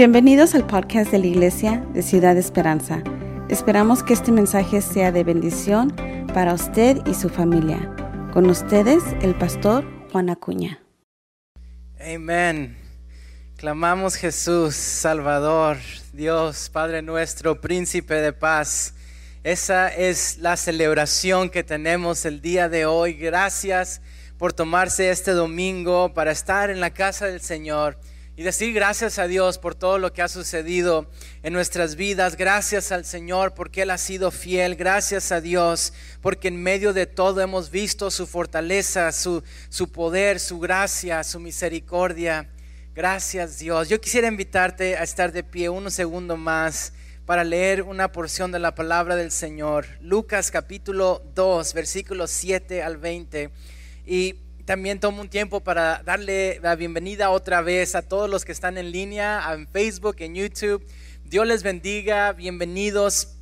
Bienvenidos al podcast de la Iglesia de Ciudad Esperanza. Esperamos que este mensaje sea de bendición para usted y su familia. Con ustedes, el pastor Juan Acuña. Amén. Clamamos Jesús, Salvador, Dios, Padre nuestro, príncipe de paz. Esa es la celebración que tenemos el día de hoy. Gracias por tomarse este domingo para estar en la casa del Señor y decir gracias a Dios por todo lo que ha sucedido en nuestras vidas. Gracias al Señor porque Él ha sido fiel. Gracias a Dios porque en medio de todo hemos visto su fortaleza, su, su poder, su gracia, su misericordia. Gracias Dios. Yo quisiera invitarte a estar de pie un segundo más para leer una porción de la palabra del Señor. Lucas capítulo 2, versículos 7 al 20. Y también tomo un tiempo para darle la bienvenida otra vez a todos los que están en línea, en Facebook, en YouTube. Dios les bendiga, bienvenidos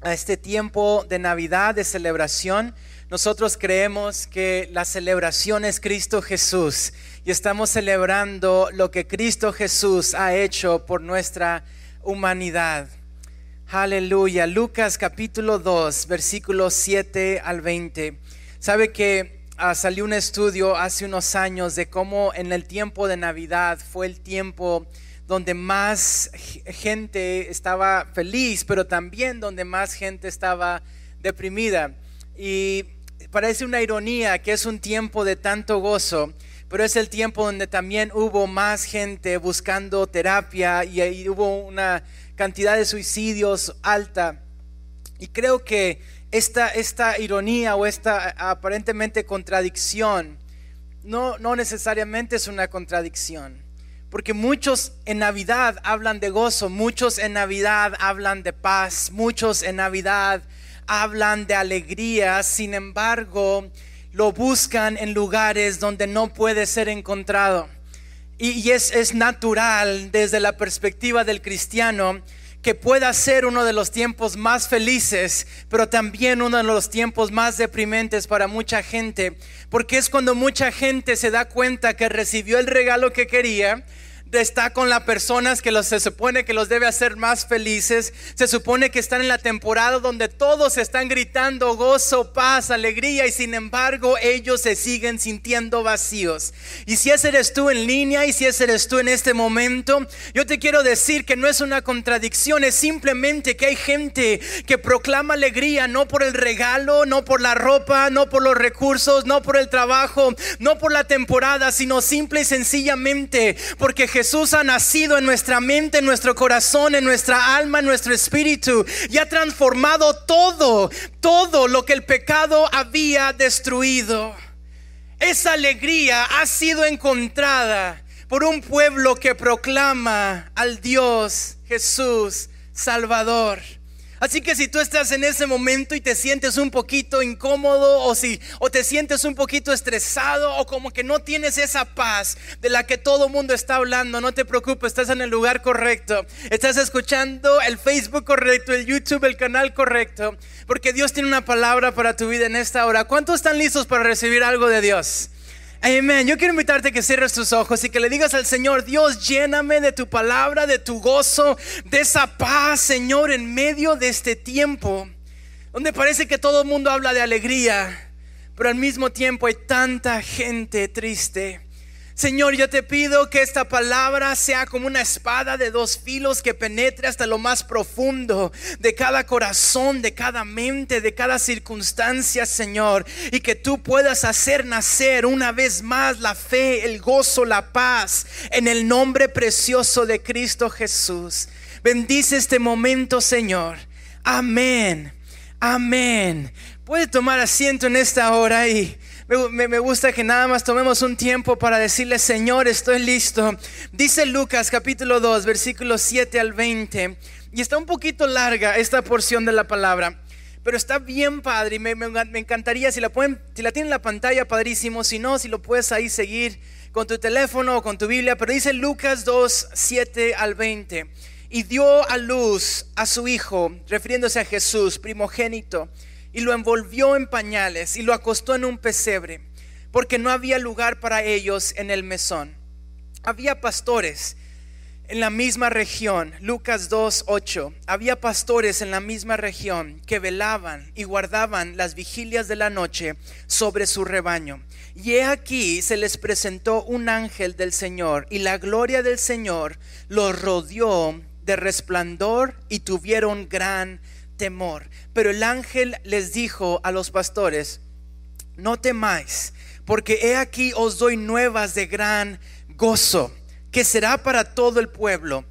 a este tiempo de Navidad, de celebración. Nosotros creemos que la celebración es Cristo Jesús y estamos celebrando lo que Cristo Jesús ha hecho por nuestra humanidad. Aleluya. Lucas capítulo 2, versículos 7 al 20. Sabe que Ah, salió un estudio hace unos años de cómo en el tiempo de Navidad fue el tiempo donde más gente estaba feliz, pero también donde más gente estaba deprimida. Y parece una ironía que es un tiempo de tanto gozo, pero es el tiempo donde también hubo más gente buscando terapia y hubo una cantidad de suicidios alta. Y creo que esta, esta ironía o esta aparentemente contradicción no, no necesariamente es una contradicción. Porque muchos en Navidad hablan de gozo, muchos en Navidad hablan de paz, muchos en Navidad hablan de alegría, sin embargo lo buscan en lugares donde no puede ser encontrado. Y, y es, es natural desde la perspectiva del cristiano que pueda ser uno de los tiempos más felices, pero también uno de los tiempos más deprimentes para mucha gente, porque es cuando mucha gente se da cuenta que recibió el regalo que quería, está con las personas que los, se supone que los debe hacer más felices. Se supone que están en la temporada donde todos están gritando gozo, paz, alegría y sin embargo ellos se siguen sintiendo vacíos. Y si ese eres tú en línea y si ese eres tú en este momento, yo te quiero decir que no es una contradicción, es simplemente que hay gente que proclama alegría no por el regalo, no por la ropa, no por los recursos, no por el trabajo, no por la temporada, sino simple y sencillamente porque Jesús Jesús ha nacido en nuestra mente, en nuestro corazón, en nuestra alma, en nuestro espíritu y ha transformado todo, todo lo que el pecado había destruido. Esa alegría ha sido encontrada por un pueblo que proclama al Dios Jesús Salvador. Así que si tú estás en ese momento y te sientes un poquito incómodo o si o te sientes un poquito estresado o como que no tienes esa paz de la que todo mundo está hablando, no te preocupes, estás en el lugar correcto. Estás escuchando el Facebook correcto, el YouTube, el canal correcto, porque Dios tiene una palabra para tu vida en esta hora. ¿Cuántos están listos para recibir algo de Dios? Amén. Yo quiero invitarte a que cierres tus ojos y que le digas al Señor, Dios, lléname de tu palabra, de tu gozo, de esa paz, Señor, en medio de este tiempo, donde parece que todo el mundo habla de alegría, pero al mismo tiempo hay tanta gente triste. Señor, yo te pido que esta palabra sea como una espada de dos filos que penetre hasta lo más profundo de cada corazón, de cada mente, de cada circunstancia, Señor. Y que tú puedas hacer nacer una vez más la fe, el gozo, la paz en el nombre precioso de Cristo Jesús. Bendice este momento, Señor. Amén. Amén. Puede tomar asiento en esta hora y me, gusta que nada más tomemos un tiempo para decirle, Señor, estoy listo. Dice Lucas capítulo 2, versículos 7 al 20. Y está un poquito larga esta porción de la palabra. Pero está bien padre y me, encantaría si la pueden, si la tienen en la pantalla, padrísimo. Si no, si lo puedes ahí seguir con tu teléfono o con tu Biblia. Pero dice Lucas 2, 7 al 20. Y dio a luz a su hijo, refiriéndose a Jesús, primogénito y lo envolvió en pañales y lo acostó en un pesebre, porque no había lugar para ellos en el mesón. Había pastores en la misma región, Lucas 2, 8, había pastores en la misma región que velaban y guardaban las vigilias de la noche sobre su rebaño. Y he aquí se les presentó un ángel del Señor y la gloria del Señor los rodeó de resplandor y tuvieron gran temor. Pero el ángel les dijo a los pastores, no temáis, porque he aquí os doy nuevas de gran gozo que será para todo el pueblo,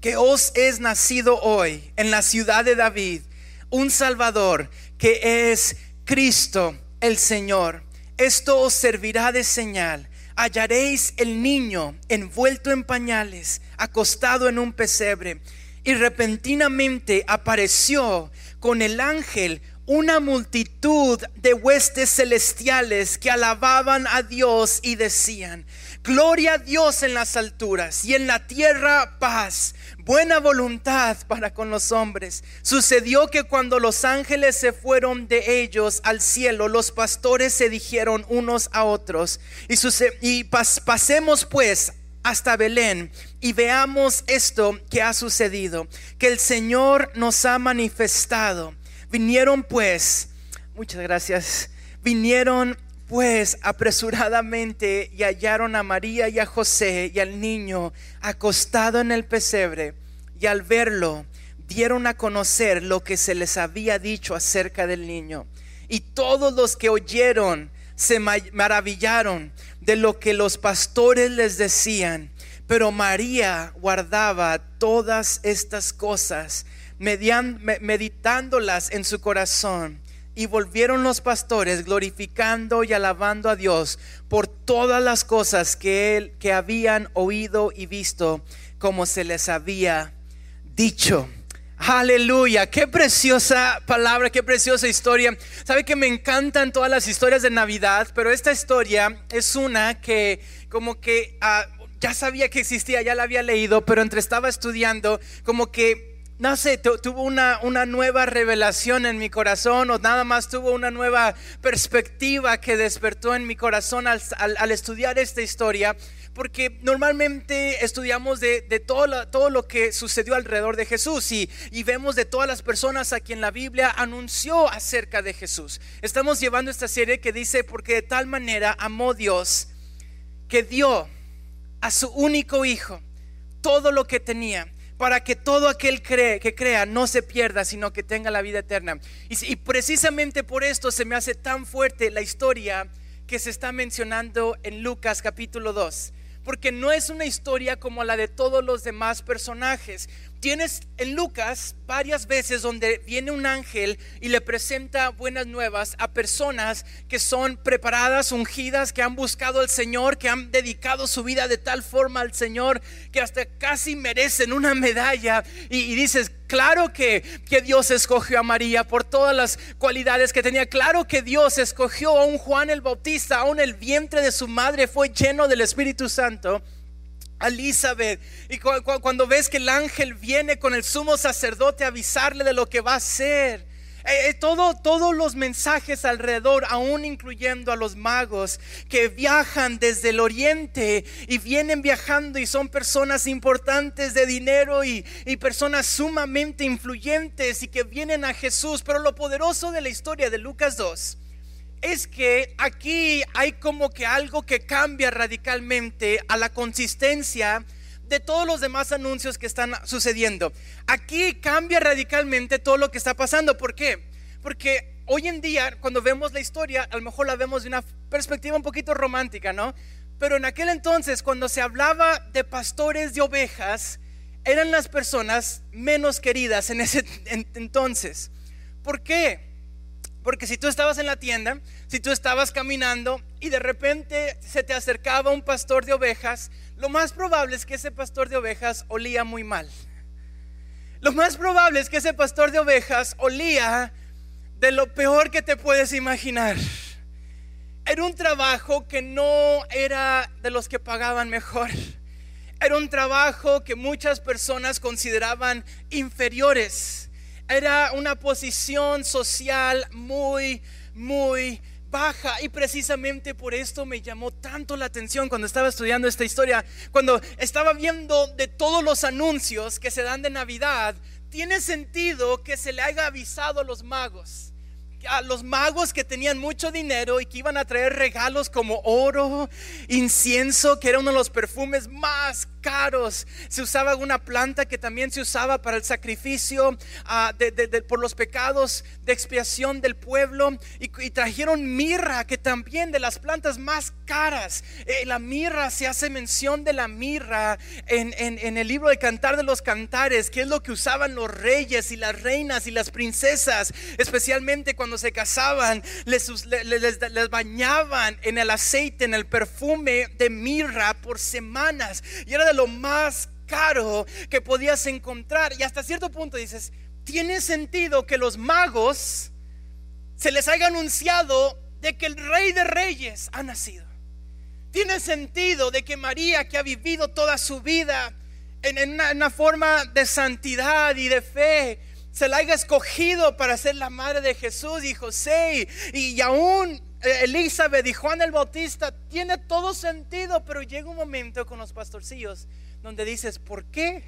que os es nacido hoy en la ciudad de David un Salvador, que es Cristo el Señor. Esto os servirá de señal. Hallaréis el niño envuelto en pañales, acostado en un pesebre. Y repentinamente apareció con el ángel una multitud de huestes celestiales que alababan a Dios y decían, Gloria a Dios en las alturas y en la tierra paz, buena voluntad para con los hombres. Sucedió que cuando los ángeles se fueron de ellos al cielo, los pastores se dijeron unos a otros, y, pasemos pues hasta Belén y veamos esto que ha sucedido, que el Señor nos ha manifestado. Vinieron pues, muchas gracias, vinieron pues apresuradamente y hallaron a María y a José y al niño acostado en el pesebre y al verlo dieron a conocer lo que se les había dicho acerca del niño. Y todos los que oyeron se maravillaron de lo que los pastores les decían. Pero María guardaba todas estas cosas, meditándolas en su corazón. Y volvieron los pastores glorificando y alabando a Dios por todas las cosas que, él, que habían oído y visto, como se les había dicho. Aleluya, qué preciosa palabra, qué preciosa historia. Sabe que me encantan todas las historias de Navidad, pero esta historia es una que como que ah, ya sabía que existía, ya la había leído, pero entre estaba estudiando, como que no sé, tuvo una, una, nueva revelación en mi corazón o nada más tuvo una nueva perspectiva que despertó en mi corazón al, estudiar esta historia. Porque normalmente estudiamos de, todo, lo, todo, lo, que sucedió alrededor de Jesús y, y vemos de todas las personas a quien la Biblia anunció acerca de Jesús. Estamos llevando esta serie que dice, porque de tal manera amó Dios que dio a su único hijo todo lo que tenía para que todo aquel cree, que crea no se pierda, sino que tenga la vida eterna. Y, y precisamente por esto se me hace tan fuerte la historia que se está mencionando en Lucas capítulo 2 porque no es una historia como la de todos los demás personajes. Tienes en Lucas varias veces donde viene un ángel y le presenta buenas nuevas a personas que son preparadas, ungidas, que han buscado al Señor, que han dedicado su vida de tal forma al Señor que hasta casi merecen una medalla. Y, dices, claro que, que Dios escogió a María por todas las cualidades que tenía. Claro que Dios escogió a un Juan el Bautista, aún el vientre de su madre fue lleno del Espíritu Santo. Elizabeth. Y cuando ves que el ángel viene con el sumo sacerdote a avisarle de lo que va a hacer. Eh, eh, todo, todos los mensajes alrededor, aún incluyendo a los magos que viajan desde el oriente y vienen viajando y son personas importantes de dinero y, y personas sumamente influyentes y que vienen a Jesús. Pero lo poderoso de la historia de Lucas 2 es que aquí hay como que algo que cambia radicalmente a la consistencia de todos los demás anuncios que están sucediendo. Aquí cambia radicalmente todo lo que está pasando. ¿Por qué? Porque hoy en día, cuando vemos la historia, a lo mejor la vemos de una perspectiva un poquito romántica, ¿no? Pero en aquel entonces, cuando se hablaba de pastores de ovejas, eran las personas menos queridas en ese entonces. ¿Por qué? Porque si tú estabas en la tienda, si tú estabas caminando y de repente se te acercaba un pastor de ovejas, lo más probable es que ese pastor de ovejas olía muy mal. Lo más probable es que ese pastor de ovejas olía de lo peor que te puedes imaginar. Era un trabajo que no era de los que pagaban mejor. Era un trabajo que muchas personas consideraban inferiores era una posición social muy, muy baja. Y precisamente por esto me llamó tanto la atención cuando estaba estudiando esta historia, cuando estaba viendo de todos los anuncios que se dan de Navidad, tiene sentido que se le haya avisado a los magos. A los magos que tenían mucho dinero y que iban a traer regalos como oro, incienso, que era uno de los perfumes más caros. Se usaba una planta que también se usaba para el sacrificio ah, por los pecados de expiación del pueblo. Y, trajeron mirra, que también de las plantas más caras. Eh, la mirra, se hace mención de la mirra en, en, el libro de Cantar de los Cantares, que es lo que usaban los reyes y las reinas y las princesas, especialmente cuando se casaban, les, les, les bañaban en el aceite, en el perfume de mirra por semanas. Y era de lo más caro que podías encontrar. Y hasta cierto punto dices, tiene sentido que los magos se les haya anunciado de que el rey de reyes ha nacido. Tiene sentido de que María, que ha vivido toda su vida en, una, forma de santidad y de fe, se la haya escogido para ser la madre de Jesús y José y aún Elizabeth y Juan el Bautista, tiene todo sentido, pero llega un momento con los pastorcillos donde dices, ¿por qué?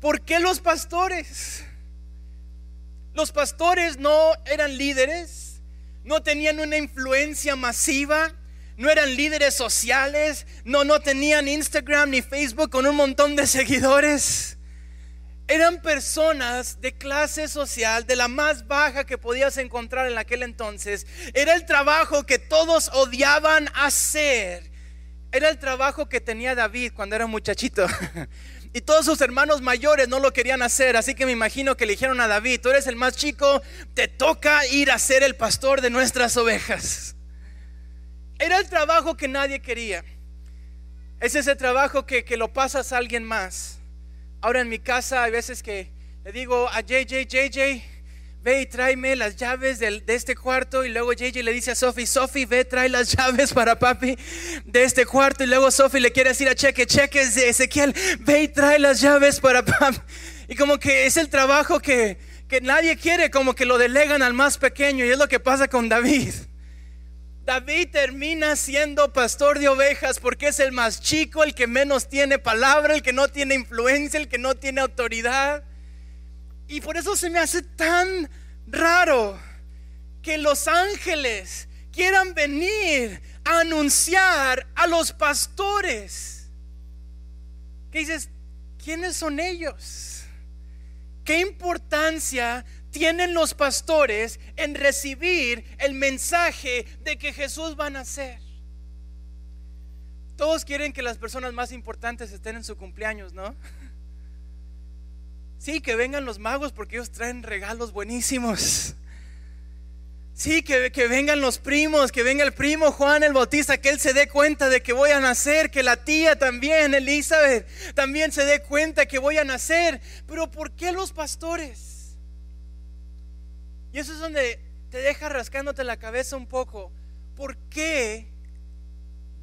¿Por qué los pastores? Los pastores no eran líderes, no tenían una influencia masiva, no eran líderes sociales, no, no tenían Instagram ni Facebook con un montón de seguidores eran personas de clase social, de la más baja que podías encontrar en aquel entonces. Era el trabajo que todos odiaban hacer. Era el trabajo que tenía David cuando era muchachito. Y todos sus hermanos mayores no lo querían hacer, así que me imagino que le dijeron a David, tú eres el más chico, te toca ir a ser el pastor de nuestras ovejas. Era el trabajo que nadie quería. Es ese trabajo que, que lo pasas a alguien más. Ahora en mi casa hay veces que le digo a JJ, JJ, ve y tráeme las llaves de este cuarto. Y luego JJ le dice a Sophie, Sophie, ve, trae las llaves para papi de este cuarto. Y luego Sophie le quiere decir a Cheque, Cheque, de Ezequiel, ve y trae las llaves para papi. Y como que es el trabajo que, que nadie quiere, como que lo delegan al más pequeño. Y es lo que pasa con David. David termina siendo pastor de ovejas porque es el más chico, el que menos tiene palabra, el que no tiene influencia, el que no tiene autoridad. Y por eso se me hace tan raro que los ángeles quieran venir a anunciar a los pastores. ¿Qué dices? ¿Quiénes son ellos? ¿Qué importancia tienen los pastores en recibir el mensaje de que Jesús va a nacer? Todos quieren que las personas más importantes estén en su cumpleaños, ¿no? Sí, que vengan los magos porque ellos traen regalos buenísimos. Sí, que, que, vengan los primos, que venga el primo Juan el Bautista, que él se dé cuenta de que voy a nacer, que la tía también, Elizabeth, también se dé cuenta que voy a nacer. Pero ¿por qué los pastores? Y eso es donde te deja rascándote la cabeza un poco. ¿Por qué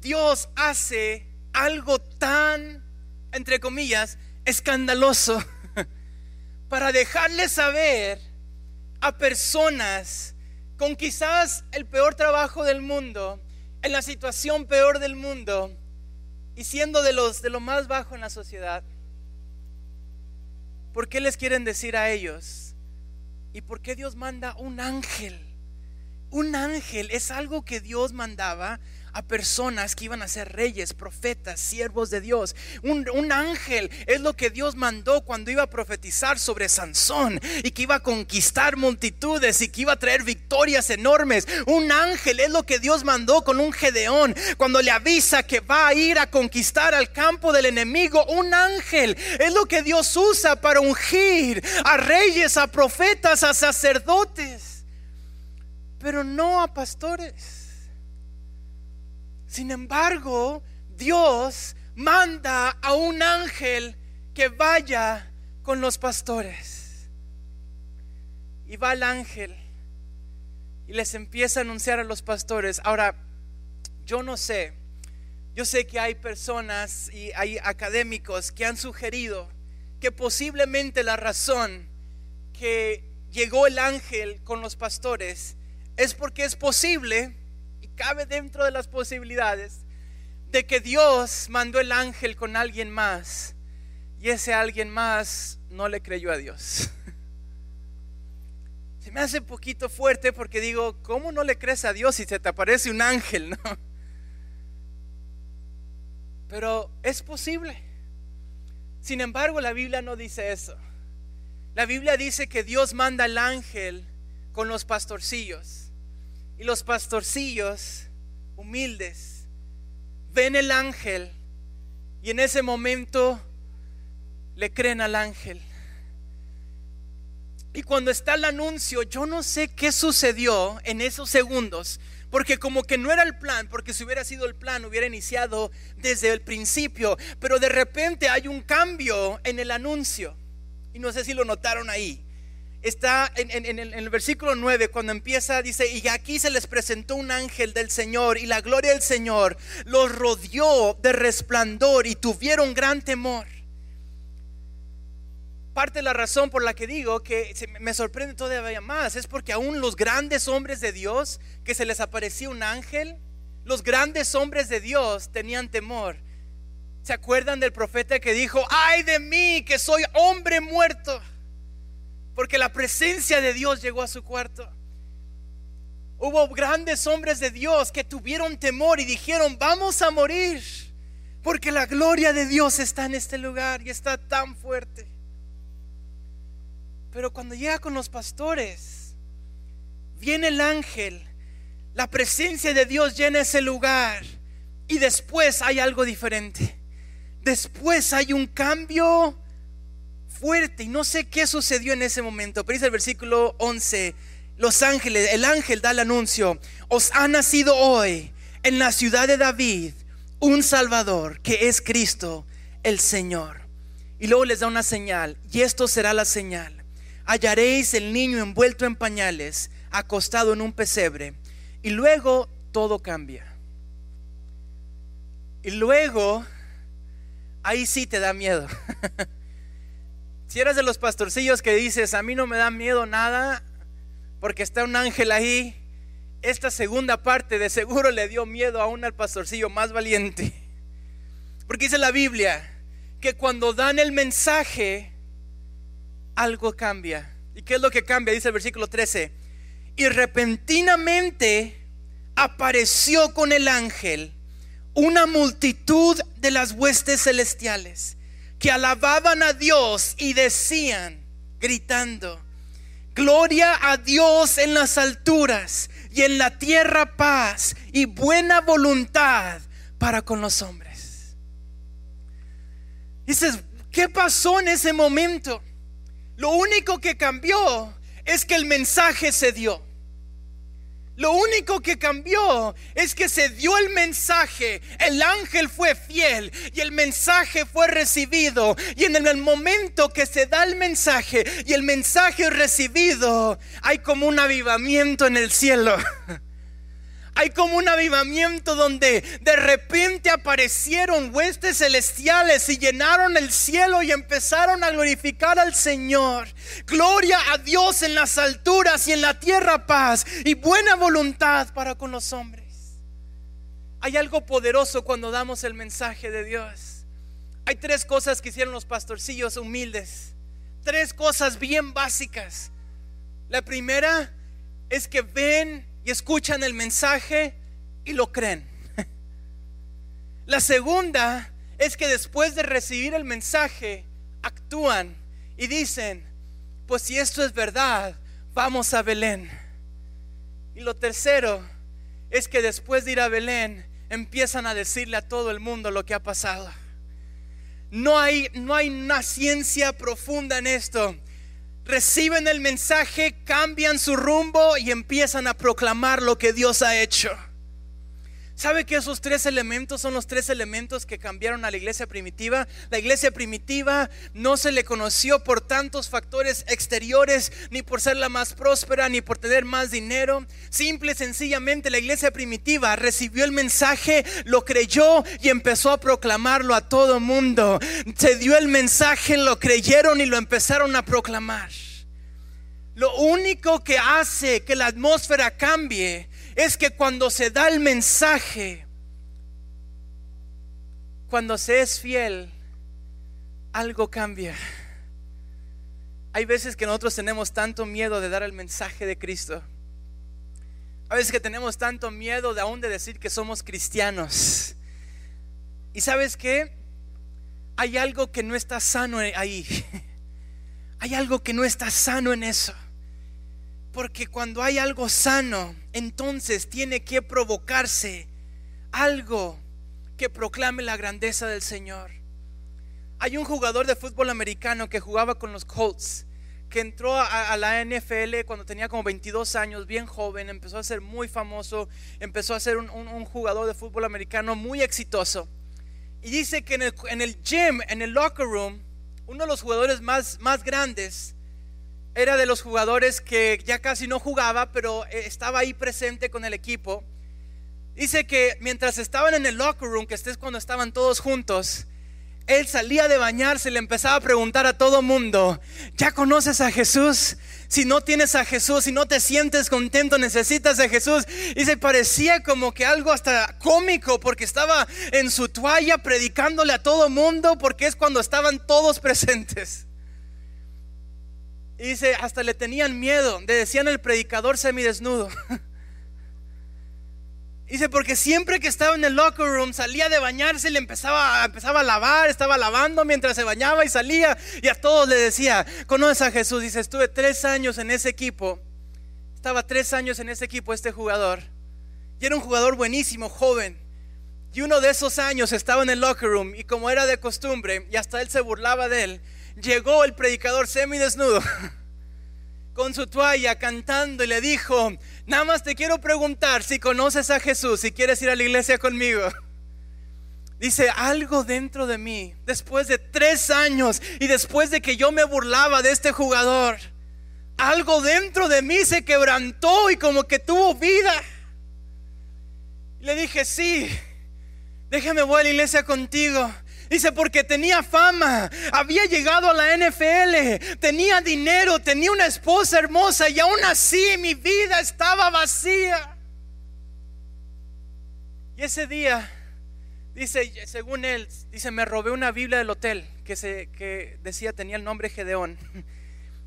Dios hace algo tan, entre comillas, escandaloso para dejarle saber a personas con quizás el peor trabajo del mundo, en la situación peor del mundo y siendo de los de lo más bajo en la sociedad? ¿Por qué les quieren decir a ellos? ¿Y por qué Dios manda un ángel? Un ángel es algo que Dios mandaba a personas que iban a ser reyes, profetas, siervos de Dios. Un, ángel es lo que Dios mandó cuando iba a profetizar sobre Sansón y que iba a conquistar multitudes y que iba a traer victorias enormes. Un ángel es lo que Dios mandó con un Gedeón cuando le avisa que va a ir a conquistar al campo del enemigo. Un ángel es lo que Dios usa para ungir a reyes, a profetas, a sacerdotes, pero no a pastores. Sin embargo, Dios manda a un ángel que vaya con los pastores. Y va el ángel y les empieza a anunciar a los pastores. Ahora, yo no sé, yo sé que hay personas y hay académicos que han sugerido que posiblemente la razón que llegó el ángel con los pastores es porque es posible cabe dentro de las posibilidades de que Dios mandó el ángel con alguien más y ese alguien más no le creyó a Dios. Se me hace un poquito fuerte porque digo, ¿cómo no le crees a Dios si se te aparece un ángel? No? Pero es posible. Sin embargo, la Biblia no dice eso. La Biblia dice que Dios manda al ángel con los pastorcillos. Y los pastorcillos humildes ven el ángel y en ese momento le creen al ángel. Y cuando está el anuncio, yo no sé qué sucedió en esos segundos, porque como que no era el plan, porque si hubiera sido el plan hubiera iniciado desde el principio, pero de repente hay un cambio en el anuncio. Y no sé si lo notaron ahí. Está en, el versículo 9 cuando empieza, dice, y aquí se les presentó un ángel del Señor y la gloria del Señor los rodeó de resplandor y tuvieron gran temor parte de la razón por la que digo que me sorprende todavía más es porque aún los grandes hombres de Dios, que se les aparecía un ángel, los grandes hombres de Dios tenían temor. ¿Se acuerdan del profeta que dijo, ay de mí, que soy hombre muerto? Porque la presencia de Dios llegó a su cuarto. Hubo grandes hombres de Dios que tuvieron temor y dijeron, vamos a morir, porque la gloria de Dios está en este lugar y está tan fuerte. Pero cuando llega con los pastores, viene el ángel, la presencia de Dios llena ese lugar y después hay algo diferente. Después hay un cambio fuerte y no sé qué sucedió en ese momento, pero dice el versículo 11, los ángeles, el ángel da el anuncio, os ha nacido hoy en la ciudad de David un Salvador que es Cristo el Señor. Y luego les da una señal, y esto será la señal hallaréis el niño envuelto en pañales, acostado en un pesebre. Y luego todo cambia. Y luego, ahí sí te da miedo. si eres de los pastorcillos que dices, a mí no me da miedo nada, porque está un ángel ahí, esta segunda parte de seguro le dio miedo aún al pastorcillo más valiente. Porque dice la Biblia que cuando dan el mensaje, algo cambia. ¿Y qué es lo que cambia? Dice el versículo 13. Y repentinamente apareció con el ángel una multitud de las huestes celestiales que alababan a Dios y decían, gritando, Gloria a Dios en las alturas y en la tierra paz y buena voluntad para con los hombres. Dices, ¿qué pasó en ese momento? Lo único que cambió es que el mensaje se dio. Lo único que cambió es que se dio el mensaje, el ángel fue fiel y el mensaje fue recibido. Y en el momento que se da el mensaje y el mensaje recibido, hay como un avivamiento en el cielo. Hay como un avivamiento donde de repente aparecieron huestes celestiales y llenaron el cielo y empezaron a glorificar al Señor. Gloria a Dios en las alturas y en la tierra paz y buena voluntad para con los hombres. Hay algo poderoso cuando damos el mensaje de Dios. Hay tres cosas que hicieron los pastorcillos humildes. Tres cosas bien básicas. La primera es que ven y escuchan el mensaje y lo creen. La segunda es que después de recibir el mensaje, actúan y dicen, pues si esto es verdad, vamos a Belén. Y lo tercero es que después de ir a Belén, empiezan a decirle a todo el mundo lo que ha pasado. No hay, no hay una ciencia profunda en esto reciben el mensaje, cambian su rumbo y empiezan a proclamar lo que Dios ha hecho. ¿Sabe que esos tres elementos son los tres elementos que cambiaron a la iglesia primitiva? La iglesia primitiva no se le conoció por tantos factores exteriores, ni por ser la más próspera, ni por tener más dinero. Simple y sencillamente la iglesia primitiva recibió el mensaje, lo creyó y empezó a proclamarlo a todo mundo. Se dio el mensaje, lo creyeron y lo empezaron a proclamar. Lo único que hace que la atmósfera cambie es que cuando se da el mensaje, cuando se es fiel, algo cambia. Hay veces que nosotros tenemos tanto miedo de dar el mensaje de Cristo. A veces que tenemos tanto miedo de aún de decir que somos cristianos. Y sabes qué? Hay algo que no está sano ahí. Hay algo que no está sano en eso. Porque cuando hay algo sano, entonces tiene que provocarse algo que proclame la grandeza del Señor. Hay un jugador de fútbol americano que jugaba con los Colts, que entró a, la NFL cuando tenía como 22 años, bien joven, empezó a ser muy famoso, empezó a ser un, jugador de fútbol americano muy exitoso. Y dice que en el, en el, gym, en el locker room, uno de los jugadores más, más grandes era de los jugadores que ya casi no jugaba, pero eh, estaba ahí presente con el equipo. Dice que mientras estaban en el locker room, que estés cuando estaban todos juntos, él salía de bañarse y le empezaba a preguntar a todo mundo, ¿ya conoces a Jesús? Si no tienes a Jesús, si no te sientes contento, necesitas a Jesús. Y se parecía como que algo hasta cómico porque estaba en su toalla predicándole a todo mundo porque es cuando estaban todos presentes. Y dice, hasta le tenían miedo, le decían el predicador semidesnudo. Dice, porque siempre que estaba en el locker room salía de bañarse, le empezaba, empezaba a lavar, estaba lavando mientras se bañaba y salía y a todos le decía, conoces a Jesús. Dice, estuve tres años en ese equipo, estaba tres años en ese equipo este jugador. Y era un jugador buenísimo, joven. Y uno de esos años estaba en el locker room y como era de costumbre, y hasta él se burlaba de él, llegó el predicador semidesnudo con su toalla cantando y le dijo, nada más te quiero preguntar si conoces a Jesús, si quieres ir a la iglesia conmigo. Dice, algo dentro de mí, después de tres años y después de que yo me burlaba de este jugador, algo dentro de mí se quebrantó y como que tuvo vida. Le dije, sí, déjame voy a la iglesia contigo. Dice, porque tenía fama, había llegado a la NFL, tenía dinero, tenía una esposa hermosa y aún así mi vida estaba vacía. Y ese día, dice, según él, dice, me robé una Biblia del hotel que, se, que decía, tenía el nombre Gedeón.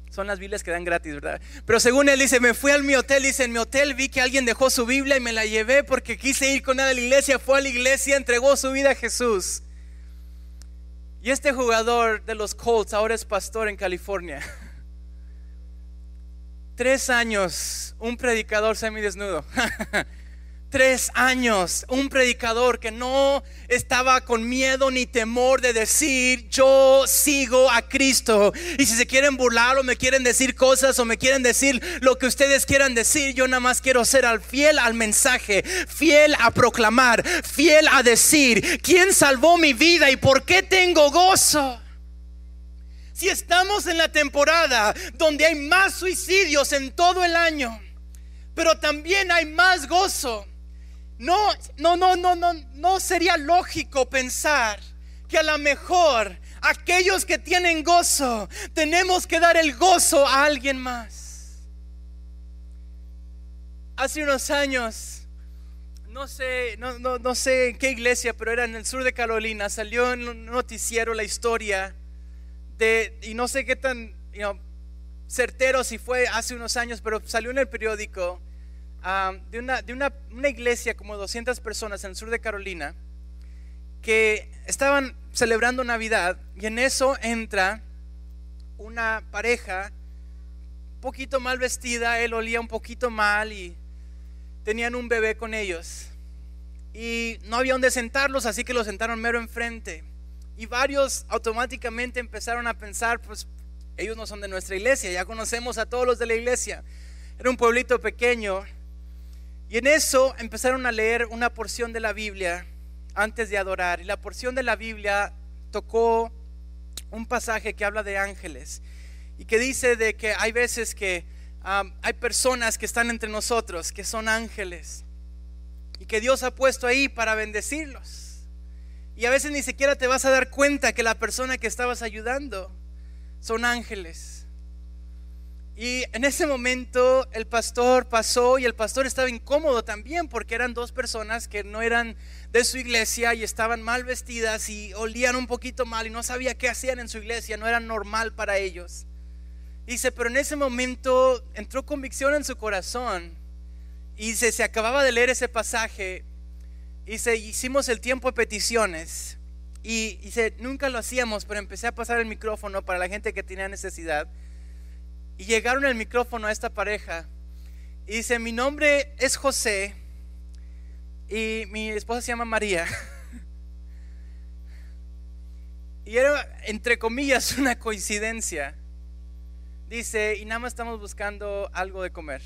Son las Biblias que dan gratis, ¿verdad? Pero según él dice, me fui al mi hotel, dice, en mi hotel vi que alguien dejó su Biblia y me la llevé porque quise ir con él a la iglesia, fue a la iglesia, entregó su vida a Jesús. Y este jugador de los Colts ahora es pastor en California. Tres años, un predicador semidesnudo. Tres años, un predicador que no estaba con miedo ni temor de decir, yo sigo a Cristo. Y si se quieren burlar o me quieren decir cosas o me quieren decir lo que ustedes quieran decir, yo nada más quiero ser al fiel al mensaje, fiel a proclamar, fiel a decir, ¿quién salvó mi vida y por qué tengo gozo? Si estamos en la temporada donde hay más suicidios en todo el año, pero también hay más gozo no, no, no, no, no, no sería lógico pensar que a lo mejor aquellos que tienen gozo, tenemos que dar el gozo a alguien más. Hace unos años, no sé, no, no, no sé en qué iglesia, pero era en el sur de Carolina, salió en un noticiero la historia de, y no sé qué tan certero si fue hace unos años, pero salió en el periódico de, una, de una, una, iglesia como 200 personas en el sur de Carolina que estaban celebrando Navidad y en eso entra una pareja un poquito mal vestida, él olía un poquito mal y tenían un bebé con ellos. Y no había donde sentarlos, así que los sentaron mero enfrente. Y varios automáticamente empezaron a pensar, pues ellos no son de nuestra iglesia, ya conocemos a todos los de la iglesia. Era un pueblito pequeño y en eso empezaron a leer una porción de la Biblia antes de adorar. Y la porción de la Biblia tocó un pasaje que habla de ángeles y que dice de que hay veces que hay personas que están entre nosotros que son ángeles y que Dios ha puesto ahí para bendecirlos. Y a veces ni siquiera te vas a dar cuenta que la persona que estabas ayudando son ángeles. Y en ese momento el pastor pasó y el pastor estaba incómodo también porque eran dos personas que no eran de su iglesia y estaban mal vestidas y olían un poquito mal y no sabía qué hacían en su iglesia, no era normal para ellos. Dice, pero en ese momento entró convicción en su corazón y se, se acababa de leer ese pasaje y se hicimos el tiempo de peticiones y dice, nunca lo hacíamos, pero empecé a pasar el micrófono para la gente que tenía necesidad. Y llegaron el micrófono a esta pareja. Y dice, mi nombre es José y mi esposa se llama María. Y era, entre comillas, una coincidencia. Dice, y nada más estamos buscando algo de comer.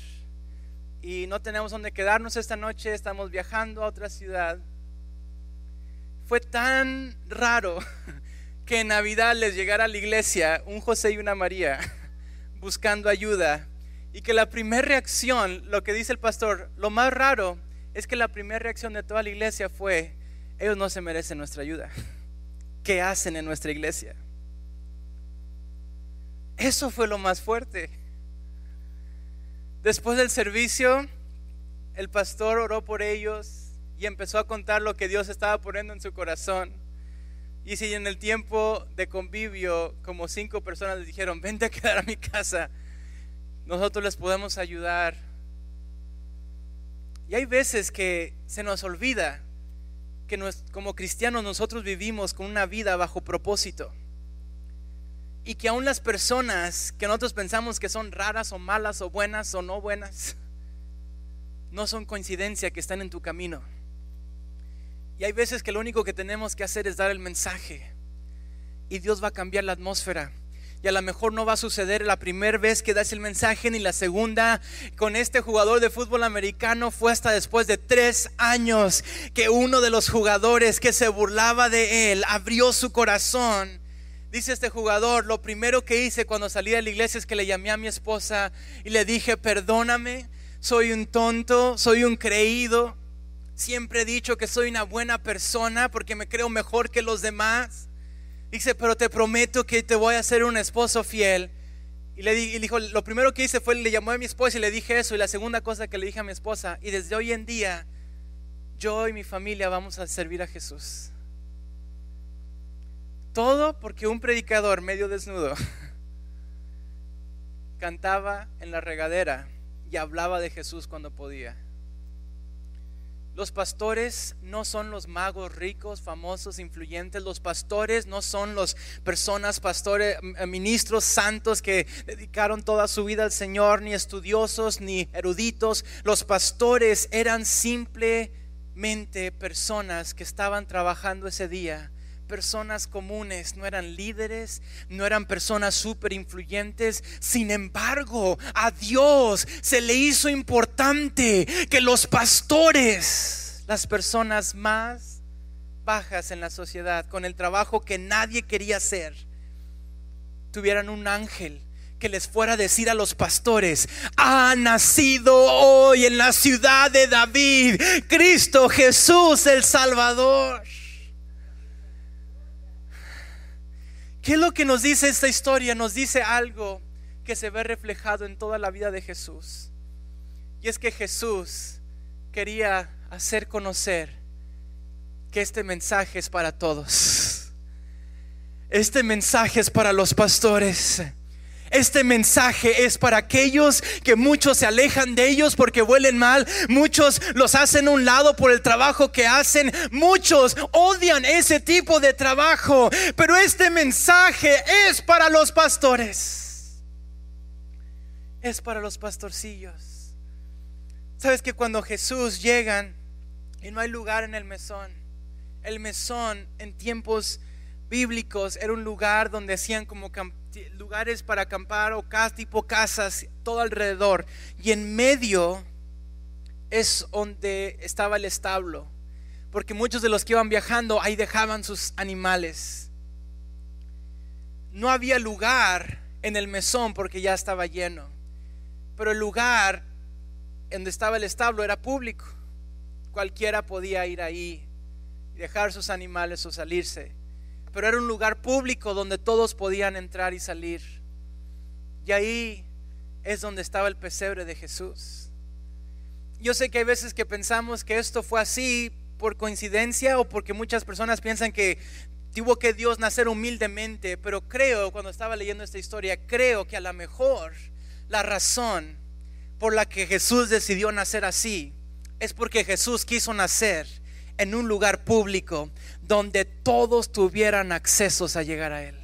Y no tenemos dónde quedarnos esta noche, estamos viajando a otra ciudad. Fue tan raro que en Navidad les llegara a la iglesia un José y una María buscando ayuda. Y que la primera reacción, lo que dice el pastor, lo más raro es que la primera reacción de toda la iglesia fue, ellos no se merecen nuestra ayuda. ¿Qué hacen en nuestra iglesia? Eso fue lo más fuerte. Después del servicio, el pastor oró por ellos y empezó a contar lo que Dios estaba poniendo en su corazón. Y si en el tiempo de convivio, como cinco personas les dijeron, vente a quedar a mi casa, nosotros les podemos ayudar. Y hay veces que se nos olvida que como cristianos nosotros vivimos con una vida bajo propósito. Y que aún las personas que nosotros pensamos que son raras o malas o buenas o no buenas, no son coincidencia que están en tu camino. Hay veces que lo único que tenemos que hacer es dar el mensaje. Y Dios va a cambiar la atmósfera. Y a lo mejor no va a suceder la primera vez que das el mensaje ni la segunda. Con este jugador de fútbol americano fue hasta después de tres años que uno de los jugadores que se burlaba de él abrió su corazón. Dice este jugador, lo primero que hice cuando salí de la iglesia es que le llamé a mi esposa y le dije, perdóname, soy un tonto, soy un creído, Siempre he dicho que soy una buena persona porque me creo mejor que los demás. Dice, pero te prometo que te voy a ser un esposo fiel. Y le dijo, lo primero que hice fue, le llamó a mi esposa y le dije eso. Y la segunda cosa que le dije a mi esposa, y desde hoy en día, yo y mi familia vamos a servir a Jesús. Todo porque un predicador medio desnudo cantaba en la regadera y hablaba de Jesús cuando podía. Los pastores no son los magos ricos, famosos, influyentes. Los pastores no son los personas, pastores, eh, ministros santos que dedicaron toda su vida al Señor, ni estudiosos, ni eruditos. Los pastores eran simplemente personas que estaban trabajando ese día personas comunes, no eran líderes, no eran personas súper influyentes. Sin embargo, a Dios se le hizo importante que los pastores, las personas más bajas en la sociedad, con el trabajo que nadie quería hacer, tuvieran un ángel que les fuera a decir a los pastores, ha nacido hoy en la ciudad de David Cristo Jesús el Salvador. ¿Qué es lo que nos dice esta historia? Nos dice algo que se ve reflejado en toda la vida de Jesús. Y es que Jesús quería hacer conocer que este mensaje es para todos. Este mensaje es para los pastores. Este mensaje es para aquellos que muchos se alejan de ellos porque huelen mal, muchos los hacen un lado por el trabajo que hacen, muchos odian ese tipo de trabajo, pero este mensaje es para los pastores. Es para los pastorcillos. Sabes que cuando Jesús llegan y no hay lugar en el mesón, el mesón en tiempos bíblicos era un lugar donde hacían como lugares para acampar o casas, tipo casas, todo alrededor. Y en medio es donde estaba el establo, porque muchos de los que iban viajando ahí dejaban sus animales. No había lugar en el mesón porque ya estaba lleno, pero el lugar donde estaba el establo era público. Cualquiera podía ir ahí dejar sus animales o salirse pero era un lugar público donde todos podían entrar y salir. Y ahí es donde estaba el pesebre de Jesús. Yo sé que hay veces que pensamos que esto fue así por coincidencia o porque muchas personas piensan que tuvo que Dios nacer humildemente, pero creo, cuando estaba leyendo esta historia, creo que a lo mejor la razón por la que Jesús decidió nacer así es porque Jesús quiso nacer en un lugar público donde todos tuvieran accesos a llegar a Él.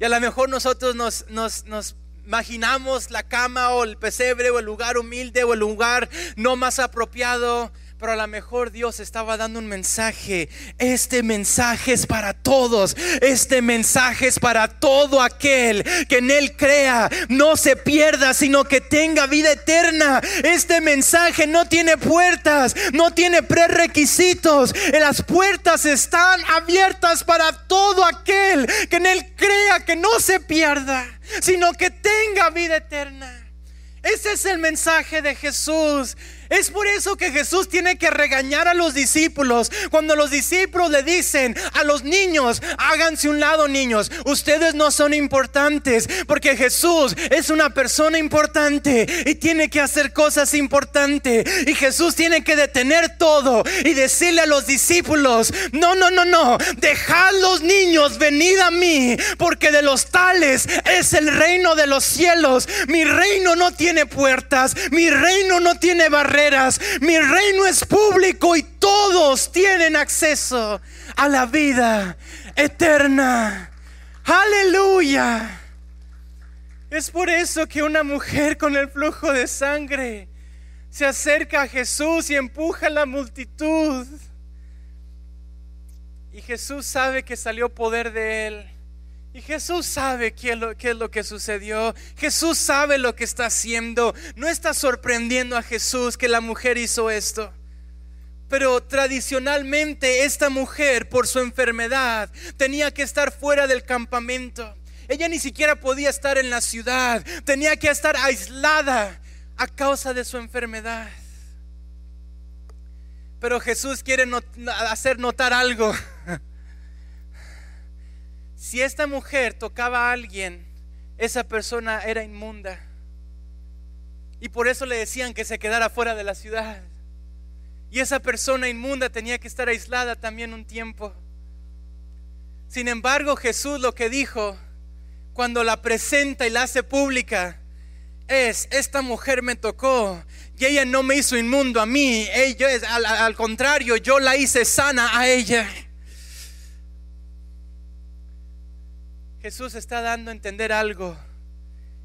Y a lo mejor nosotros nos, nos, nos imaginamos la cama o el pesebre o el lugar humilde o el lugar no más apropiado pero a lo mejor Dios estaba dando un mensaje. Este mensaje es para todos. Este mensaje es para todo aquel que en Él crea, no se pierda, sino que tenga vida eterna. Este mensaje no tiene puertas, no tiene prerequisitos. Las puertas están abiertas para todo aquel que en Él crea, que no se pierda, sino que tenga vida eterna. Ese es el mensaje de Jesús. Es por eso que Jesús tiene que regañar a los discípulos. Cuando los discípulos le dicen a los niños, háganse un lado niños, ustedes no son importantes, porque Jesús es una persona importante y tiene que hacer cosas importantes. Y Jesús tiene que detener todo y decirle a los discípulos, no, no, no, no, dejad los niños, venid a mí, porque de los tales es el reino de los cielos. Mi reino no tiene puertas, mi reino no tiene barreras mi reino es público y todos tienen acceso a la vida eterna. Aleluya. Es por eso que una mujer con el flujo de sangre se acerca a Jesús y empuja a la multitud. Y Jesús sabe que salió poder de él. Y Jesús sabe qué es, lo, que sucedió. Jesús sabe lo que está haciendo. No está sorprendiendo a Jesús que la mujer hizo esto. Pero tradicionalmente esta mujer, por su enfermedad, tenía que estar fuera del campamento. Ella ni siquiera podía estar en la ciudad. Tenía que estar aislada a causa de su enfermedad. Pero Jesús quiere hacer notar algo. Si esta mujer tocaba a alguien, esa persona era inmunda. Y por eso le decían que se quedara fuera de la ciudad. Y esa persona inmunda tenía que estar aislada también un tiempo. Sin embargo, Jesús lo que dijo cuando la presenta y la hace pública es, esta mujer me tocó y ella no me hizo inmundo a mí, ella, al, al contrario, yo la hice sana a ella. Jesús está dando a entender algo.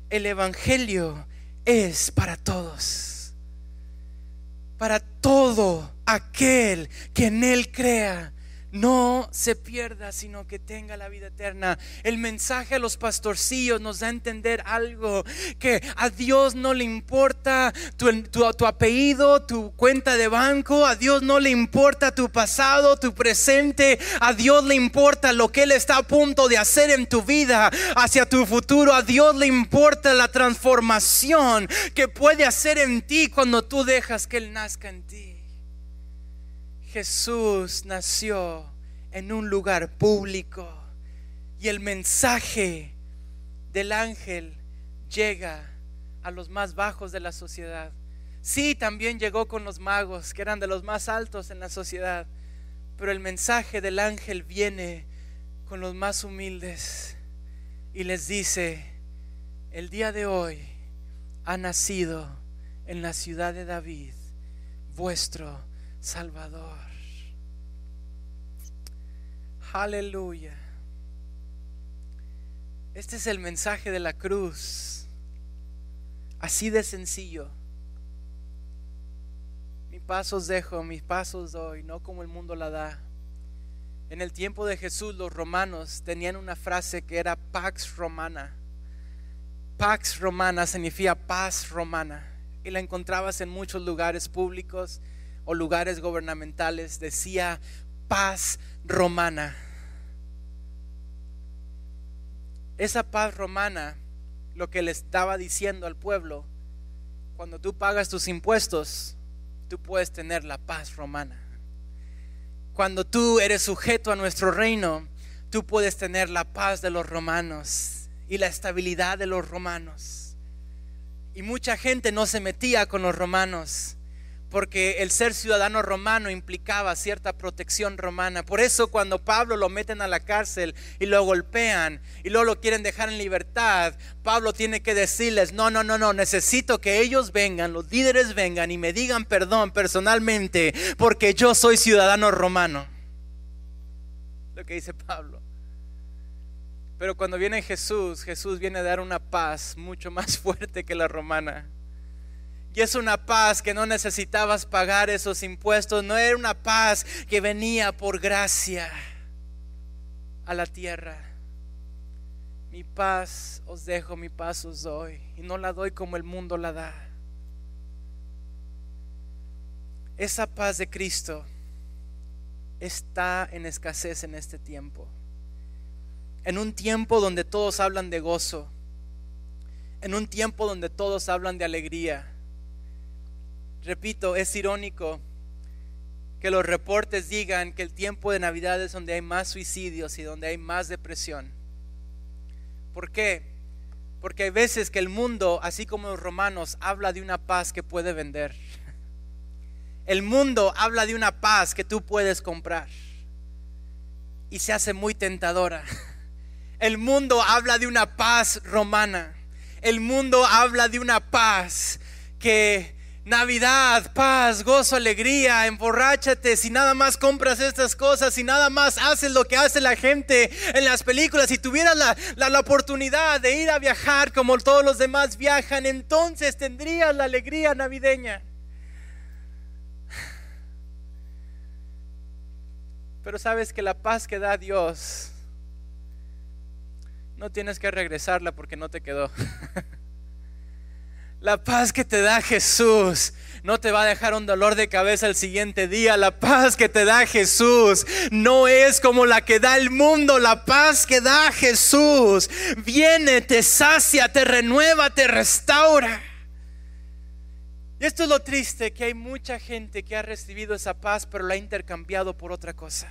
El Evangelio es para todos. Para todo aquel que en Él crea no se pierda, sino que tenga la vida eterna. El mensaje a los pastorcillos nos da a entender algo, que a Dios no le importa tu, tu, apellido, tu cuenta de banco, a Dios no le importa tu pasado, tu presente, a Dios le importa lo que Él está a punto de hacer en tu vida, hacia tu futuro, a Dios le importa la transformación que puede hacer en ti cuando tú dejas que Él nazca en ti. Jesús nació en un lugar público y el mensaje del ángel llega a los más bajos de la sociedad. Sí, también llegó con los magos, que eran de los más altos en la sociedad, pero el mensaje del ángel viene con los más humildes y les dice, el día de hoy ha nacido en la ciudad de David vuestro Salvador. Aleluya. Este es el mensaje de la cruz. Así de sencillo. Mis pasos dejo, mis pasos doy, no como el mundo la da. En el tiempo de Jesús los romanos tenían una frase que era Pax Romana. Pax Romana significa paz romana. Y la encontrabas en muchos lugares públicos o lugares gubernamentales. Decía paz romana. Esa paz romana, lo que le estaba diciendo al pueblo, cuando tú pagas tus impuestos, tú puedes tener la paz romana. Cuando tú eres sujeto a nuestro reino, tú puedes tener la paz de los romanos. y la estabilidad de los romanos. Y mucha gente no se metía con los romanos porque el ser ciudadano romano implicaba cierta protección romana. Por eso cuando Pablo lo meten a la cárcel y lo golpean y luego lo quieren dejar en libertad, Pablo tiene que decirles, no, no, no, no, necesito que ellos vengan, los líderes vengan y me digan perdón personalmente porque yo soy ciudadano romano. Lo que dice Pablo. Pero cuando viene Jesús, Jesús viene a dar una paz mucho más fuerte que la romana. Y es una paz que no necesitabas pagar esos impuestos, no era una paz que venía por gracia a la tierra. Mi paz os dejo, mi paz os doy, y no la doy como el mundo la da. Esa paz de Cristo está en escasez en este tiempo. En un tiempo donde todos hablan de gozo, en un tiempo donde todos hablan de alegría Repito, es irónico que los reportes digan que el tiempo de Navidad es donde hay más suicidios y donde hay más depresión. ¿Por qué? Porque hay veces que el mundo, así como los romanos, habla de una paz que puede vender. El mundo habla de una paz que tú puedes comprar y se hace muy tentadora. El mundo habla de una paz romana. El mundo habla de una paz que Navidad, paz, gozo, alegría, emborráchate. Si nada más compras estas cosas, si nada más haces lo que hace la gente en las películas, si tuvieras la, la, oportunidad de ir a viajar como todos los demás viajan, entonces tendrías la alegría navideña. Pero sabes que la paz que da Dios, no tienes que regresarla porque no te quedó. La paz que te da Jesús no te va a dejar un dolor de cabeza el siguiente día. La paz que te da Jesús no es como la que da el mundo. La paz que da Jesús viene, te sacia, te renueva, te restaura. Y esto es lo triste, que hay mucha gente que ha recibido esa paz, pero la ha intercambiado por otra cosa.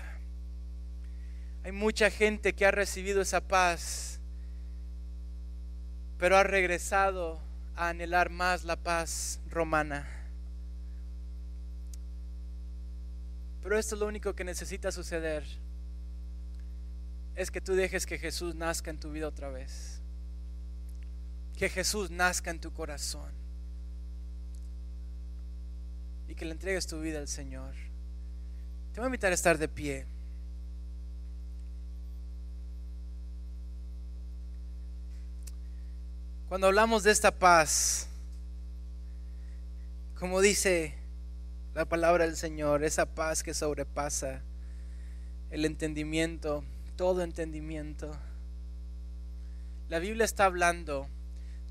Hay mucha gente que ha recibido esa paz, pero ha regresado a anhelar más la paz romana. Pero esto es lo único que necesita suceder. Es que tú dejes que Jesús nazca en tu vida otra vez. Que Jesús nazca en tu corazón. Y que le entregues tu vida al Señor. Te voy a invitar a estar de pie. Cuando hablamos de esta paz, como dice la palabra del Señor, esa paz que sobrepasa el entendimiento, todo entendimiento. La Biblia está hablando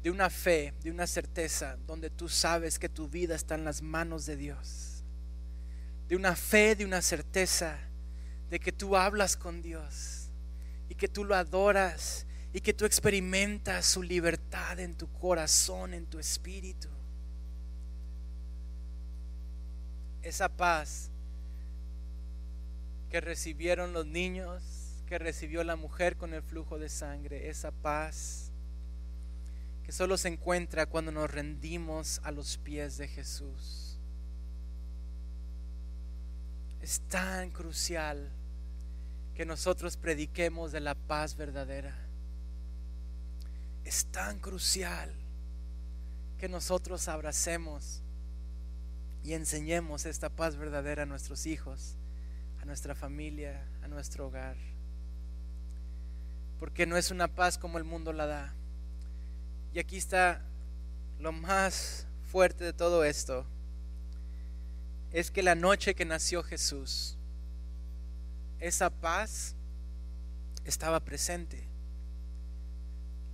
de una fe, de una certeza, donde tú sabes que tu vida está en las manos de Dios. De una fe, de una certeza, de que tú hablas con Dios y que tú lo adoras y que tú experimentas su libertad en tu corazón, en tu espíritu. Esa paz que recibieron los niños, que recibió la mujer con el flujo de sangre, esa paz que solo se encuentra cuando nos rendimos a los pies de Jesús. Es tan crucial que nosotros prediquemos de la paz verdadera es tan crucial que nosotros abracemos y enseñemos esta paz verdadera a nuestros hijos, a nuestra familia, a nuestro hogar. Porque no es una paz como el mundo la da. Y aquí está lo más fuerte de todo esto. Es que la noche que nació Jesús, esa paz estaba presente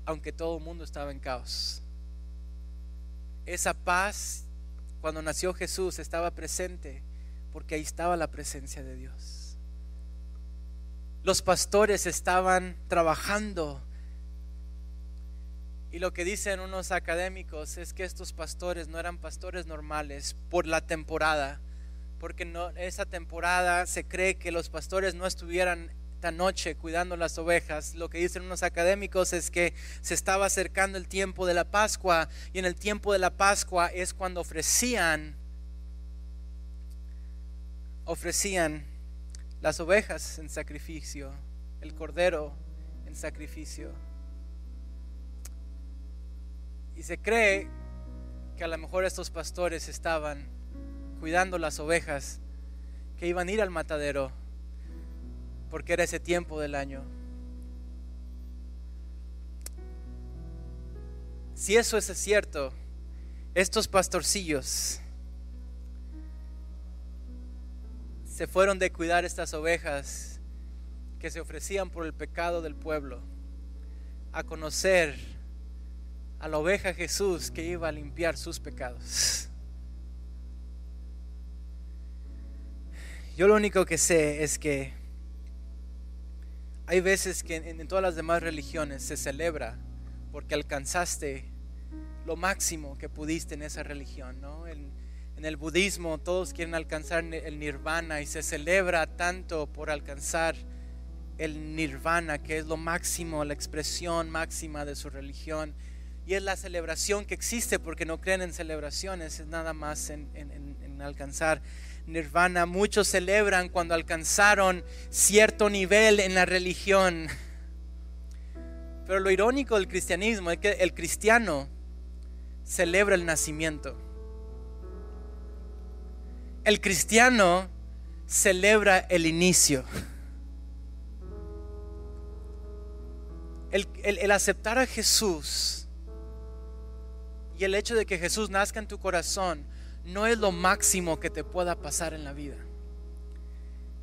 aunque todo el mundo estaba en caos. Esa paz, cuando nació Jesús, estaba presente porque ahí estaba la presencia de Dios. Los pastores estaban trabajando y lo que dicen unos académicos es que estos pastores no eran pastores normales por la temporada, porque no, esa temporada se cree que los pastores no estuvieran quinta noche cuidando las ovejas. Lo que dicen unos académicos es que se estaba acercando el tiempo de la Pascua y en el tiempo de la Pascua es cuando ofrecían ofrecían las ovejas en sacrificio, el cordero en sacrificio. Y se cree que a lo mejor estos pastores estaban cuidando las ovejas que iban a ir al matadero porque era ese tiempo del año. Si eso es cierto, estos pastorcillos se fueron de cuidar estas ovejas que se ofrecían por el pecado del pueblo a conocer a la oveja Jesús que iba a limpiar sus pecados. Yo lo único que sé es que hay veces que en, todas las demás religiones se celebra porque alcanzaste lo máximo que pudiste en esa religión, ¿no? En, el budismo todos quieren alcanzar el nirvana y se celebra tanto por alcanzar el nirvana, que es lo máximo, la expresión máxima de su religión. Y es la celebración que existe porque no creen en celebraciones, es nada más en alcanzar nirvana. Muchos celebran cuando alcanzaron cierto nivel en la religión. Pero lo irónico del cristianismo es que el cristiano celebra el nacimiento. El cristiano celebra el inicio. El, aceptar a Jesús y el hecho de que Jesús nazca en tu corazón no es lo máximo que te pueda pasar en la vida.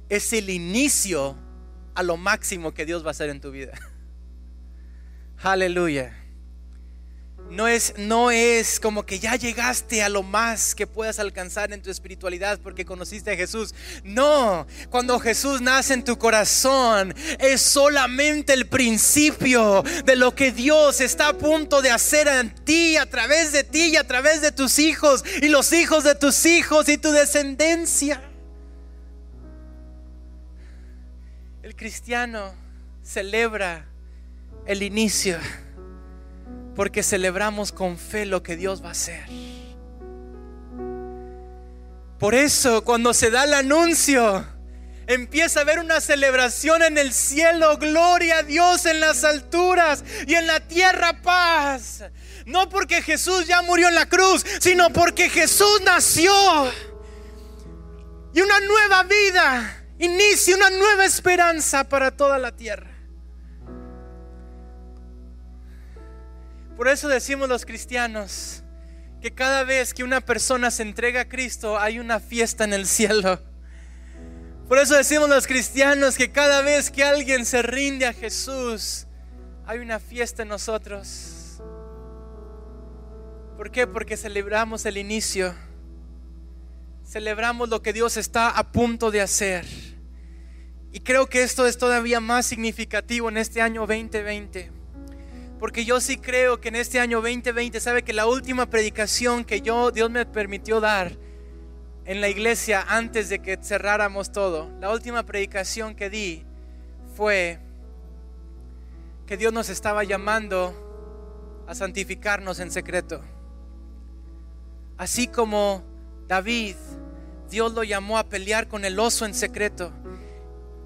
Es el inicio a lo máximo que Dios va a hacer en tu vida. Aleluya. No es, no es como que ya llegaste a lo más que puedas alcanzar en tu espiritualidad porque conociste a Jesús. No, cuando Jesús nace en tu corazón es solamente el principio de lo que Dios está a punto de hacer en ti, a través de ti y a través de tus hijos y los hijos de tus hijos y tu descendencia. El cristiano celebra el inicio porque celebramos con fe lo que Dios va a hacer. Por eso cuando se da el anuncio, empieza a haber una celebración en el cielo, gloria a Dios en las alturas y en la tierra paz. No porque Jesús ya murió en la cruz, sino porque Jesús nació. Y una nueva vida inicia una nueva esperanza para toda la tierra. Por eso decimos los cristianos que cada vez que una persona se entrega a Cristo hay una fiesta en el cielo. Por eso decimos los cristianos que cada vez que alguien se rinde a Jesús hay una fiesta en nosotros. ¿Por qué? Porque celebramos el inicio. Celebramos lo que Dios está a punto de hacer. Y creo que esto es todavía más significativo en este año 2020 porque yo sí creo que en este año 2020, sabe que la última predicación que yo, Dios me permitió dar en la iglesia antes de que cerráramos todo, la última predicación que di fue que Dios nos estaba llamando a santificarnos en secreto. Así como David, Dios lo llamó a pelear con el oso en secreto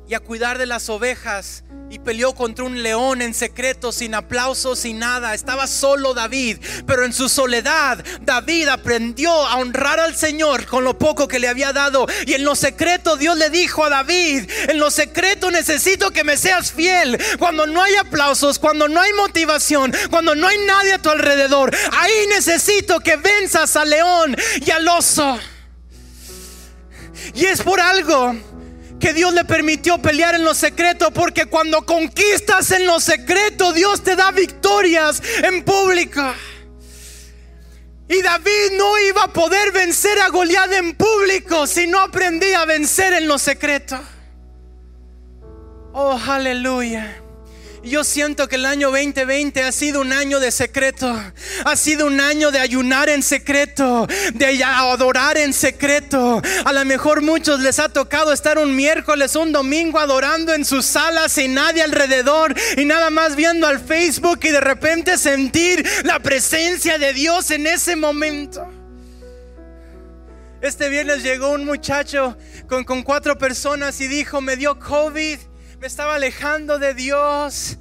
y a cuidar de las ovejas y peleó contra un león en secreto, sin aplausos, sin nada. Estaba solo David, pero en su soledad David aprendió a honrar al Señor con lo poco que le había dado. Y en lo secreto Dios le dijo a David, en lo secreto necesito que me seas fiel. Cuando no hay aplausos, cuando no hay motivación, cuando no hay nadie a tu alrededor, ahí necesito que venzas al león y al oso. Y es por algo que Dios le permitió pelear en lo secreto, porque cuando conquistas en lo secreto, Dios te da victorias en público. Y David no iba a poder vencer a Goliat en público si no aprendía a vencer en lo secreto. Oh, aleluya. Yo siento que el año 2020 ha sido un año de secreto. Ha sido un año de ayunar en secreto, de adorar en secreto. A lo mejor muchos les ha tocado estar un miércoles, un domingo adorando en sus salas sin nadie alrededor y nada más viendo al Facebook y de repente sentir la presencia de Dios en ese momento. Este viernes llegó un muchacho con, con cuatro personas y dijo, me dio COVID me estaba alejando de Dios.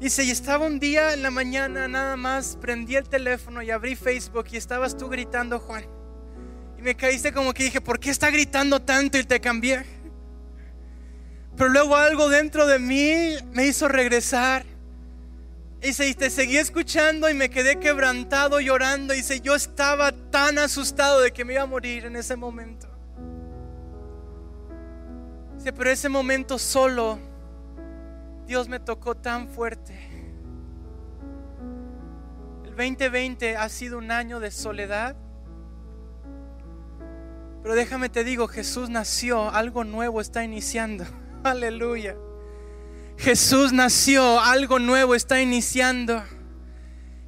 Dice, y estaba un día en la mañana nada más, prendí el teléfono y abrí Facebook y estabas tú gritando, Juan. Y me caíste como que dije, ¿por qué está gritando tanto? Y te cambié. Pero luego algo dentro de mí me hizo regresar. Dice, y te seguí escuchando y me quedé quebrantado llorando. Dice, yo estaba tan asustado de que me iba a morir en ese momento pero ese momento solo, Dios me tocó tan fuerte. El 2020 ha sido un año de soledad. Pero déjame te digo, Jesús nació, algo nuevo está iniciando. Aleluya. Jesús nació, algo nuevo está iniciando.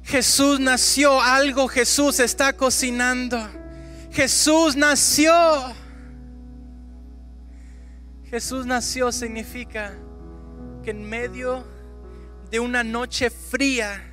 Jesús nació, algo Jesús está cocinando. Jesús nació. Jesús nació significa que en medio de una noche fría,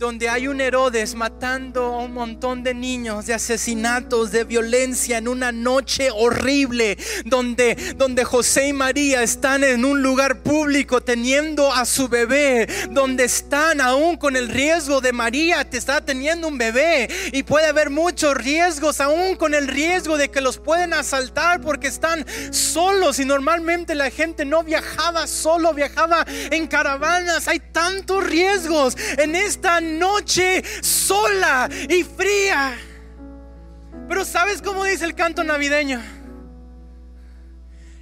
donde hay un Herodes matando a un montón de niños, de asesinatos, de violencia en una noche horrible, donde, donde José y María están en un lugar público teniendo a su bebé, donde están aún con el riesgo de María te está teniendo un bebé y puede haber muchos riesgos, aún con el riesgo de que los pueden asaltar porque están solos y normalmente la gente no viajaba solo, viajaba en caravanas, hay tantos riesgos en esta noche sola y fría. Pero ¿sabes cómo dice el canto navideño?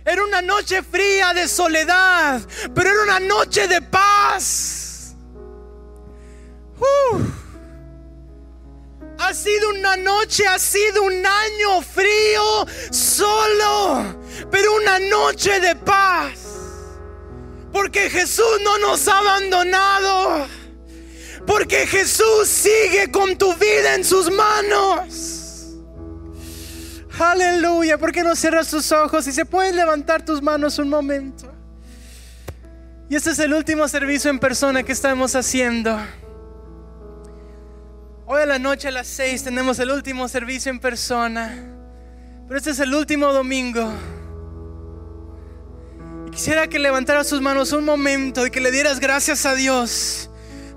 Era una noche fría de soledad, pero era una noche de paz. Ha sido una noche, ha sido un año frío, solo, pero una noche de paz. Porque Jesús no nos ha abandonado. Porque Jesús sigue con tu vida en sus manos. Aleluya. ¿Por qué no cierras tus ojos y se pueden levantar tus manos un momento? Y este es el último servicio en persona que estamos haciendo. Hoy a la noche a las seis tenemos el último servicio en persona. Pero este es el último domingo. Y quisiera que levantaras sus manos un momento y que le dieras gracias a Dios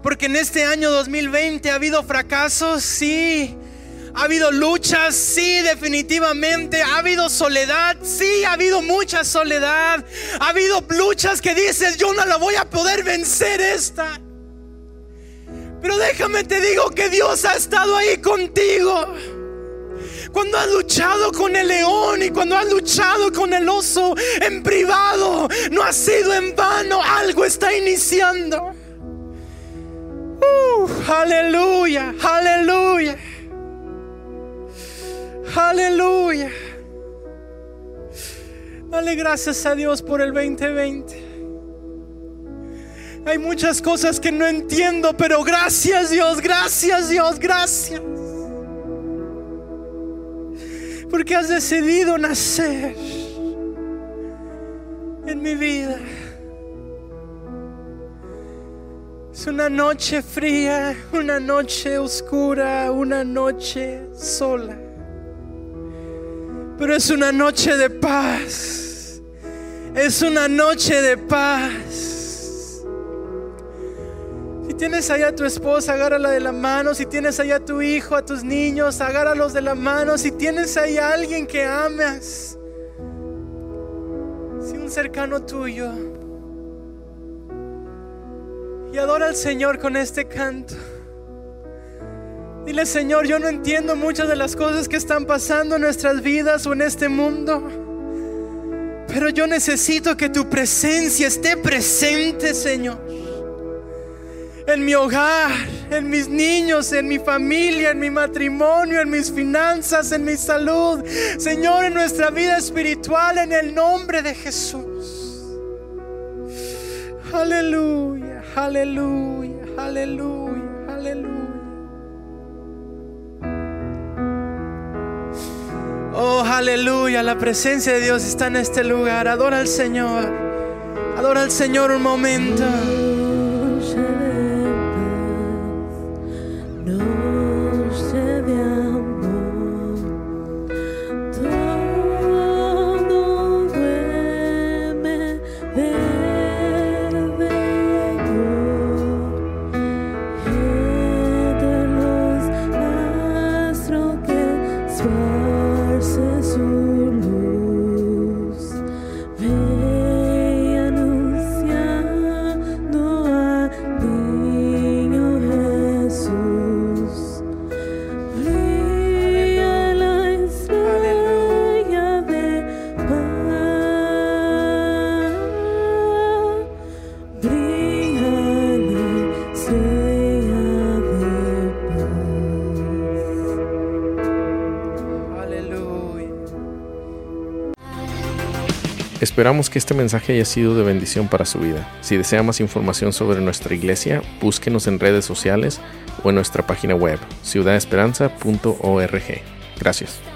porque en este año 2020 ha habido fracasos, sí. Ha habido luchas, sí, definitivamente. Ha habido soledad, sí, ha habido mucha soledad. Ha habido luchas que dices, yo no la voy a poder vencer esta. Pero déjame te digo que Dios ha estado ahí contigo. Cuando has luchado con el león y cuando has luchado con el oso en privado, no ha sido en vano, algo está iniciando. Aleluya, aleluya. Aleluya. Dale gracias a Dios por el 2020. Hay muchas cosas que no entiendo, pero gracias Dios, gracias Dios, gracias. Porque has decidido nacer en mi vida. Es una noche fría, una noche oscura, una noche sola. Pero es una noche de paz. Es una noche de paz. Si tienes allá a tu esposa, agárrala de la mano. Si tienes allá a tu hijo, a tus niños, agárralos de la mano. Si tienes ahí a alguien que amas, si un cercano tuyo y adora al Señor con este canto. Dile, Señor, yo no entiendo muchas de las cosas que están pasando en nuestras vidas o en este mundo. Pero yo necesito que tu presencia esté presente, Señor. En mi hogar, en mis niños, en mi familia, en mi matrimonio, en mis finanzas, en mi salud. Señor, en nuestra vida espiritual, en el nombre de Jesús. Aleluya, aleluya, aleluya, aleluya. Oh, aleluya, la presencia de Dios está en este lugar. Adora al Señor. Adora al Señor un momento. Esperamos que este mensaje haya sido de bendición para su vida. Si desea más información sobre nuestra iglesia, búsquenos en redes sociales o en nuestra página web ciudadesperanza.org. Gracias.